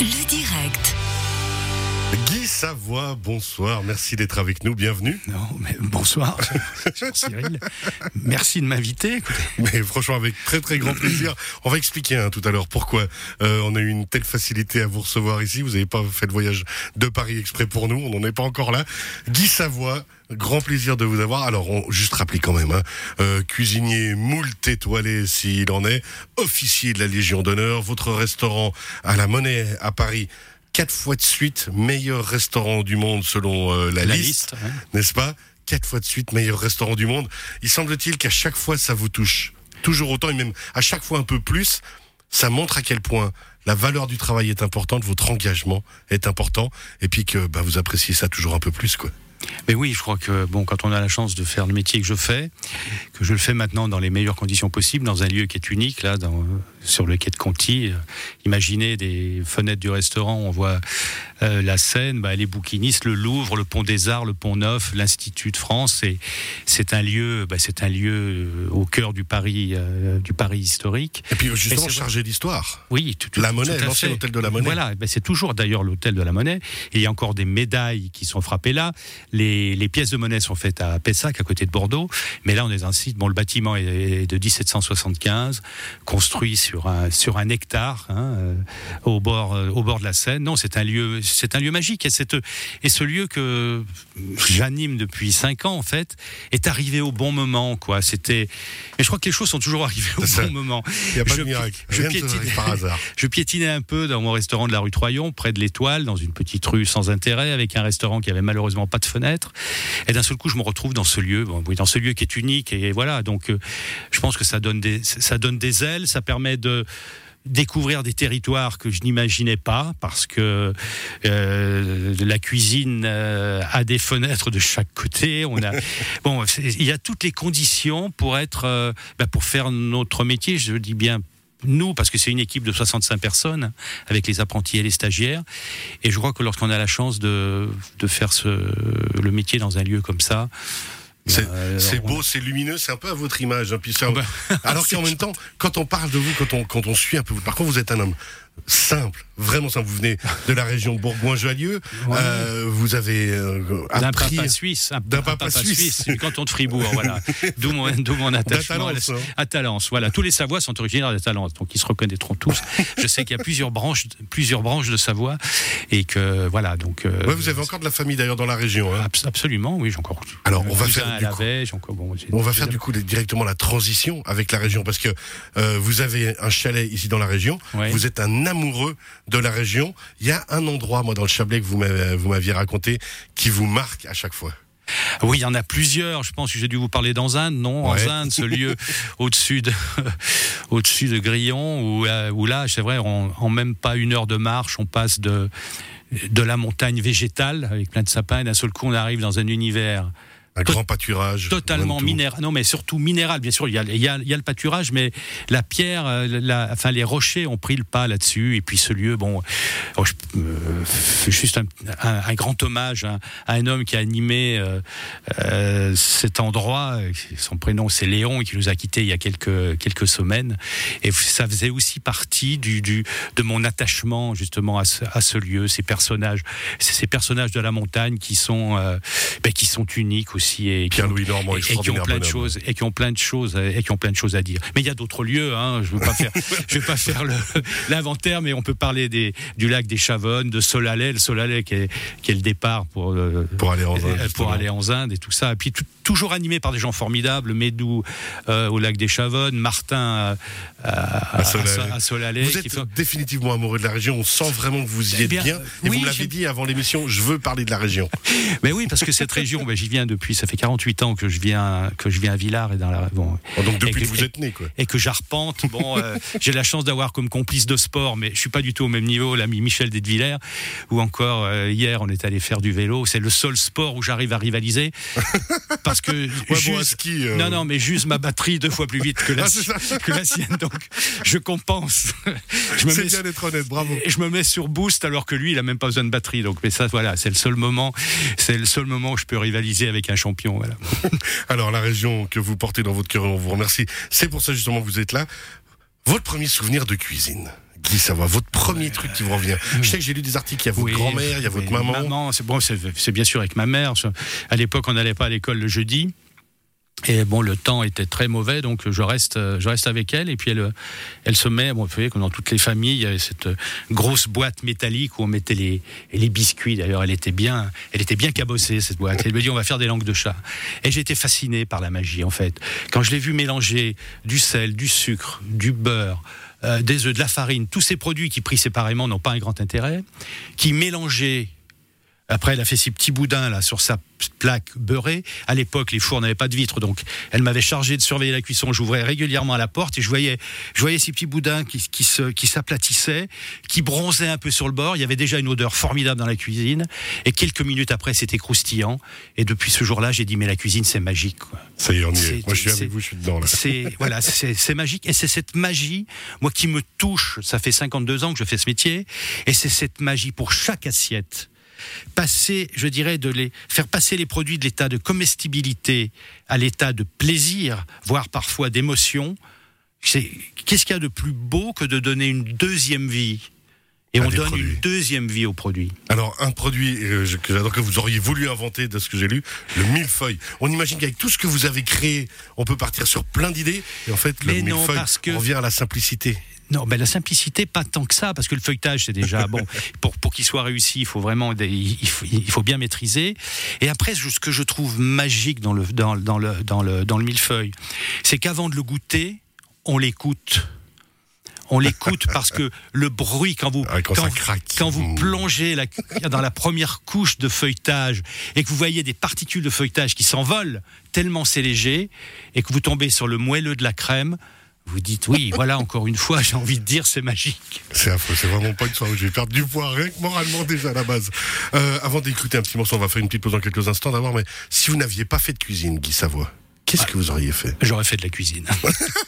Le direct. Guy Savoie, bonsoir, merci d'être avec nous, bienvenue. Non, mais bonsoir, Cyril. Merci de m'inviter. Mais franchement, avec très très grand plaisir. On va expliquer hein, tout à l'heure pourquoi euh, on a eu une telle facilité à vous recevoir ici. Vous n'avez pas fait le voyage de Paris exprès pour nous, on n'en est pas encore là. Guy Savoie, grand plaisir de vous avoir. Alors, on, juste rappeler quand même, hein, euh, cuisinier moult étoilé s'il en est, officier de la Légion d'honneur, votre restaurant à la Monnaie à Paris quatre fois de suite meilleur restaurant du monde selon euh, la, La liste, liste, ouais. n'est-ce pas? Quatre fois de suite meilleur restaurant du monde. Il semble-t-il qu'à chaque fois ça vous touche, toujours autant et même à chaque fois un peu plus. Ça montre à quel point la valeur du travail est importante, votre engagement est important, et puis que bah, vous appréciez ça toujours un peu plus, quoi. Mais oui, je crois que bon, quand on a la chance de faire le métier que je fais, que je le fais maintenant dans les meilleures conditions possibles, dans un lieu qui est unique, là, dans, sur le quai de Conti. euh, imaginez des fenêtres du restaurant, on voit euh, la Seine, bah, les bouquinistes, le Louvre, le Pont des Arts, le Pont Neuf, l'Institut de France. Et c'est un lieu, bah, c'est un lieu euh, au cœur du Paris, euh, du Paris historique. Et puis justement Et chargé d'histoire. Oui, tout, tout- La Monnaie, l'ancien hôtel de la Monnaie. Voilà, ben c'est toujours d'ailleurs l'hôtel de la Monnaie. Il y a encore des médailles qui sont frappées là. Les, les pièces de monnaie sont faites à Pessac, à côté de Bordeaux. Mais là, on est dans un site. Bon, le bâtiment est de 1775, construit sur un sur un hectare, hein, euh, au bord euh, au bord de la Seine. Non, c'est un lieu, c'est un lieu magique. Et cette et ce lieu que j'anime depuis cinq ans en fait est arrivé au bon moment. Quoi. C'était. Mais je crois que les choses sont toujours arrivées au ça. bon moment. Il n'y a pas Je de miracle. je par hasard. Je piétinais un peu dans mon restaurant de la rue Troyon, près de l'Étoile, dans une petite rue sans intérêt, avec un restaurant qui avait malheureusement pas de fenêtre. Et d'un seul coup, je me retrouve dans ce lieu, bon, oui, dans ce lieu qui est unique. Et voilà, donc euh, je pense que ça donne des, ça donne des ailes, ça permet de découvrir des territoires que je n'imaginais pas parce que euh, la cuisine euh, a des fenêtres de chaque côté on a bon il y a toutes les conditions pour être euh, bah, pour faire notre métier je dis bien nous, parce que c'est une équipe de 65 personnes, avec les apprentis et les stagiaires. Et je crois que lorsqu'on a la chance de, de faire ce, le métier dans un lieu comme ça, C'est euh, c'est on- beau, c'est lumineux, c'est un peu à votre image. hein, puis ça- Ah bah, alors qu'en même temps, quand on parle de vous, quand on, quand on suit un peu, par contre, vous êtes un homme simple, vraiment simple. Vous venez de la région Bourgoin-Jallieu. Ouais. Euh, vous avez euh, d'un papa suisse, un, d'un un papa suisse. du canton de Fribourg, voilà. D'où mon, d'où mon attachement à, la- Talence, à Talence. Voilà, tous les Savoies sont originaires de Talence, donc ils se reconnaîtront tous. Je sais qu'il y a plusieurs branches, plusieurs branches de Savoie, et que voilà, donc. euh, Ouais, vous avez encore de la famille d'ailleurs dans la région. hein. abs- Absolument, oui, j'ai encore. Alors, on va faire du coup- encore. Bon, On va faire du coup directement la transition avec la région parce que euh, vous avez un chalet ici dans la région. Ouais. Vous êtes un amoureux de la région. Il y a un endroit, moi, dans le Chablais que vous m'aviez raconté, qui vous marque à chaque fois. Oui, il y en a plusieurs. Je pense que j'ai dû vous parler d'Anzinde, non? Ouais. Anzinde, ce lieu au-dessus de, au-dessus de Grillon, où, euh, où là, c'est vrai, en, en même pas une heure de marche, on passe de, de la montagne végétale avec plein de sapins, et d'un seul coup, on arrive dans un univers Un grand pâturage. totalement minéral. Non, mais surtout minéral, bien sûr. Il y a, il y a- il y a le pâturage, mais la pierre, euh, la, enfin les rochers ont pris le pas là-dessus. Et puis ce lieu, bon, oh, je- euh, juste un, un- un grand hommage à, à un homme qui a animé euh, euh, cet endroit. Son prénom c'est Léon et qui nous a quittés il y a quelques quelques semaines. Et ça faisait aussi partie du, du de mon attachement justement à ce, à ce lieu, ces personnages, ces personnages de la montagne qui sont ben, qui sont uniques aussi et qui ont- Pierre-Louis Normand, et, et qui ont plein de choses et qui ont plein de choses et qui ont plein de choses à dire. Mais il y a d'autres lieux. Hein, je ne veux pas faire, je vais pas faire l'inventaire, mais on peut parler des, du lac des Chavonnes, de Solalais, le Solalais qui est, qui est le départ pour euh, Pour aller en Inde, euh, pour aller en Inde et tout ça. Et puis toujours animé par des gens formidables. Médou euh, au lac des Chavonnes, Martin euh, à, à, Solalais. Vous êtes fait- définitivement amoureux de la région. On sent vraiment que vous y êtes bien, bien. Et oui, vous me l'avez dit avant l'émission, je veux parler de la région. Mais oui, parce que cette région, ben, j'y viens depuis, ça fait 48 ans que je viens, que je viens à Villars et dans la, bon, Oh, donc depuis que- que vous êtes né, quoi. et que j'arpente. Bon, euh, j'ai la chance d'avoir comme complice de sport, mais je suis pas du tout au même niveau l'ami Michel Detvillers, ou encore euh, hier on est allé faire du vélo. C'est le seul sport où j'arrive à rivaliser parce que Ouais, bon, juste- à ski, euh, non non, mais juste ma batterie deux fois plus vite que la, Ah, que la sienne, donc je compense. je me C'est bien d'être honnête, bravo. et je me mets sur boost alors que lui, il a même pas besoin de batterie. Donc, mais ça, voilà, c'est le seul moment, c'est le seul moment où je peux rivaliser avec un Voilà. Alors, la région que vous portez dans votre cœur, on vous remercie. C'est pour ça justement que vous êtes là. Votre premier souvenir de cuisine, Guy Savoie, votre premier truc qui vous revient. Je sais que j'ai lu des articles, il y a votre Oui, grand-mère, il y a votre maman. Maman, c'est bon, c'est bien sûr avec ma mère. À l'époque, on n'allait pas à l'école le jeudi. Et bon, le temps était très mauvais, donc je reste, je reste avec elle. Et puis elle, elle se met, bon, vous savez, comme dans toutes les familles, il y avait cette grosse boîte métallique où on mettait les, les biscuits. D'ailleurs, elle était bien, elle était bien cabossée cette boîte. Elle me dit, on va faire des langues de chat. Et j'étais fasciné par la magie, en fait. Quand je l'ai vu mélanger du sel, du sucre, du beurre, euh, des œufs, de la farine, tous ces produits qui pris séparément n'ont pas un grand intérêt, qui mélangés après, elle a fait ses petits boudins là sur sa plaque beurrée. À l'époque, les fours n'avaient pas de vitres, donc elle m'avait chargé de surveiller la cuisson. J'ouvrais régulièrement la porte et je voyais, je voyais ces petits boudins qui, qui se, qui s'aplatissaient, qui bronzaient un peu sur le bord. Il y avait déjà une odeur formidable dans la cuisine. Et quelques minutes après, c'était croustillant. Et depuis ce jour-là, j'ai dit mais la cuisine, c'est magique. quoi. Ça y est, on y est. C'est- Moi, je suis avec vous, je suis dedans là. C'est voilà, c'est c'est magique et c'est cette magie, moi qui me touche. Ça fait 52 ans que je fais ce métier et c'est cette magie pour chaque assiette. Passer, je dirais, de les faire passer les produits de l'état de comestibilité à l'état de plaisir, voire parfois d'émotion. C'est qu'est-ce qu'il y a de plus beau que de donner une deuxième vie? Et on donne produits. une deuxième vie aux produits. Alors, un produit euh, que j'adore que vous auriez voulu inventer, de ce que j'ai lu, le millefeuille. On imagine qu'avec tout ce que vous avez créé, on peut partir sur plein d'idées. Et en fait, le Mais non, millefeuille parce que- revient à la simplicité. Non, mais la simplicité, pas tant que ça, parce que le feuilletage, c'est déjà bon. Pour, pour qu'il soit réussi, il faut vraiment, des- il faut, il faut bien maîtriser. Et après, ce que je trouve magique dans le, dans, dans le, dans le, dans le millefeuille, c'est qu'avant de le goûter, on l'écoute. On l'écoute parce que le bruit, quand vous, Ah, quand craque. quand vous plongez la- dans la première couche de feuilletage et que vous voyez des particules de feuilletage qui s'envolent tellement c'est léger et que vous tombez sur le moelleux de la crème, vous dites oui, voilà, encore une fois, j'ai envie de dire c'est magique. C'est affreux, c'est vraiment pas une soirée où je vais perdre du poids, rien que moralement déjà à la base. Euh, avant d'écouter un petit morceau, on va faire une petite pause dans quelques instants d'abord, mais si vous n'aviez pas fait de cuisine, Guy Savoie, qu'est-ce que vous auriez fait? J'aurais fait de la cuisine.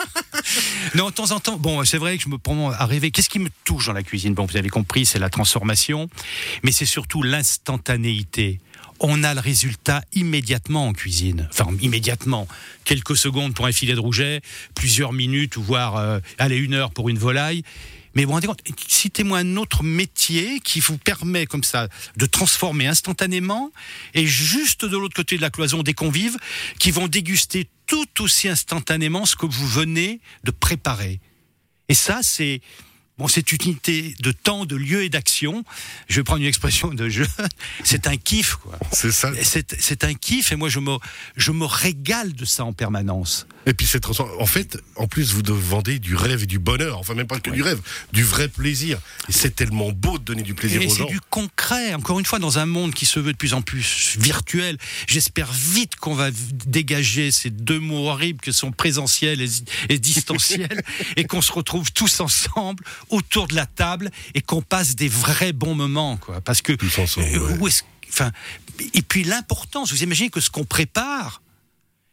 non, de temps en temps, bon, c'est vrai que je me prends à rêver. Qu'est-ce qui me touche dans la cuisine? Bon, vous avez compris, c'est la transformation, mais c'est surtout l'instantanéité. On a le résultat immédiatement en cuisine. Enfin, immédiatement. Quelques secondes pour un filet de rouget, plusieurs minutes, voire, euh, une heure pour une volaille. Mais vous vous rendez compte, citez-moi un autre métier qui vous permet comme ça de transformer instantanément et juste de l'autre côté de la cloison des convives qui vont déguster tout aussi instantanément ce que vous venez de préparer. Et ça, c'est bon, cette unité de temps, de lieu et d'action. Je vais prendre une expression de jeu. C'est un kiff, quoi. C'est ça. C'est c'est un kiff et moi je me, je me régale de ça en permanence. Et puis c'est. En fait, en plus, vous de- vendez du rêve et du bonheur. Enfin, même pas que du rêve, du vrai plaisir. Et c'est tellement beau de donner du plaisir Et aux c'est gens. du concret, encore une fois, dans un monde qui se veut de plus en plus virtuel. J'espère vite qu'on va dégager ces deux mots horribles que sont présentiel et, et distanciel et qu'on se retrouve tous ensemble autour de la table et qu'on passe des vrais bons moments, quoi. Parce que euh, ouais. où est-ce- enfin, et puis l'importance. Vous imaginez que ce qu'on prépare,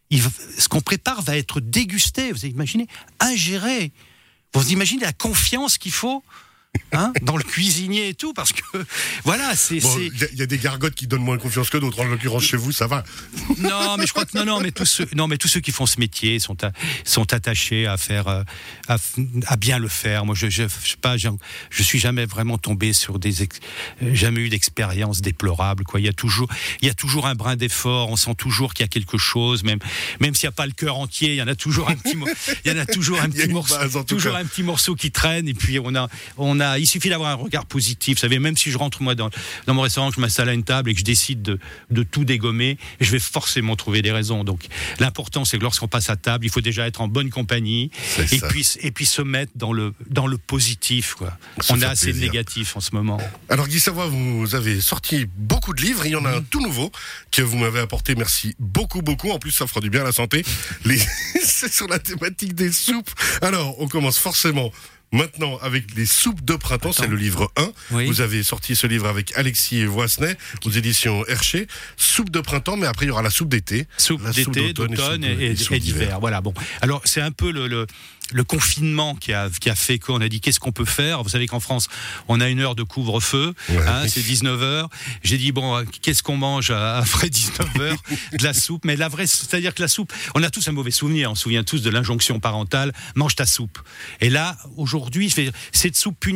il ce qu'on prépare va être dégusté. Vous imaginez, ingéré. Vous imaginez la confiance qu'il faut hein, dans le cuisinier et tout, parce que voilà, c'est. Bon, il y, a- il y a des gargotes qui donnent moins confiance que d'autres. En l'occurrence, chez vous, ça va. Non, mais je crois que non, non, mais tous ceux, non, mais tous ceux qui font ce métier sont à- sont attachés à faire, euh, à, bien le faire. Moi, je, je, je sais pas, je, je suis jamais vraiment tombé sur des, ex- jamais eu d'expérience déplorable. Quoi, il y a toujours, il y a toujours un brin d'effort. On sent toujours qu'il y a quelque chose, même, même s'il n'y a pas le cœur entier, il y en a toujours un petit, il y en a toujours un petit morceau, toujours cas. un petit morceau qui traîne. Et puis on a, on a, il suffit d'avoir un regard positif. Vous savez, même si je rentre moi dans, dans mon restaurant, que je m'installe à une table et que je décide de, de tout dégommer, je vais forcément trouver des raisons. Donc l'important, c'est que lorsqu'on passe à table, il faut déjà être en bonne compagnie et ça. puis et puis se mettre dans le dans le positif. Quoi. On a assez de négatif en ce moment. Alors Guy Savoie, vous avez sorti beaucoup de livres. Il y en a un tout nouveau que vous m'avez apporté. Merci beaucoup, beaucoup. En plus, ça fera du bien à la santé. Les... C'est sur la thématique des soupes. Alors, on commence forcément maintenant avec les soupes de printemps. C'est le livre 1. Oui. Vous avez sorti ce livre avec Alexis Voisnet aux éditions Hercher. Soupe de printemps, mais après, il y aura la soupe d'été. Soupe La soupe d'été, d'automne et et, d'hiver. d'hiver. Voilà. Bon. Alors c'est un peu le, le, le confinement qui a, qui a fait qu'on a dit qu'est-ce qu'on peut faire? Vous savez qu'en France, on a une heure de couvre-feu. Ouais. hein, c'est 19 heures. J'ai dit bon, qu'est-ce qu'on mange après 19 heures? De la soupe. Mais la vraie, c'est-à-dire que la soupe, on a tous un mauvais souvenir. On se souvient tous de l'injonction parentale mange ta soupe. Et là, aujourd'hui, cette soupe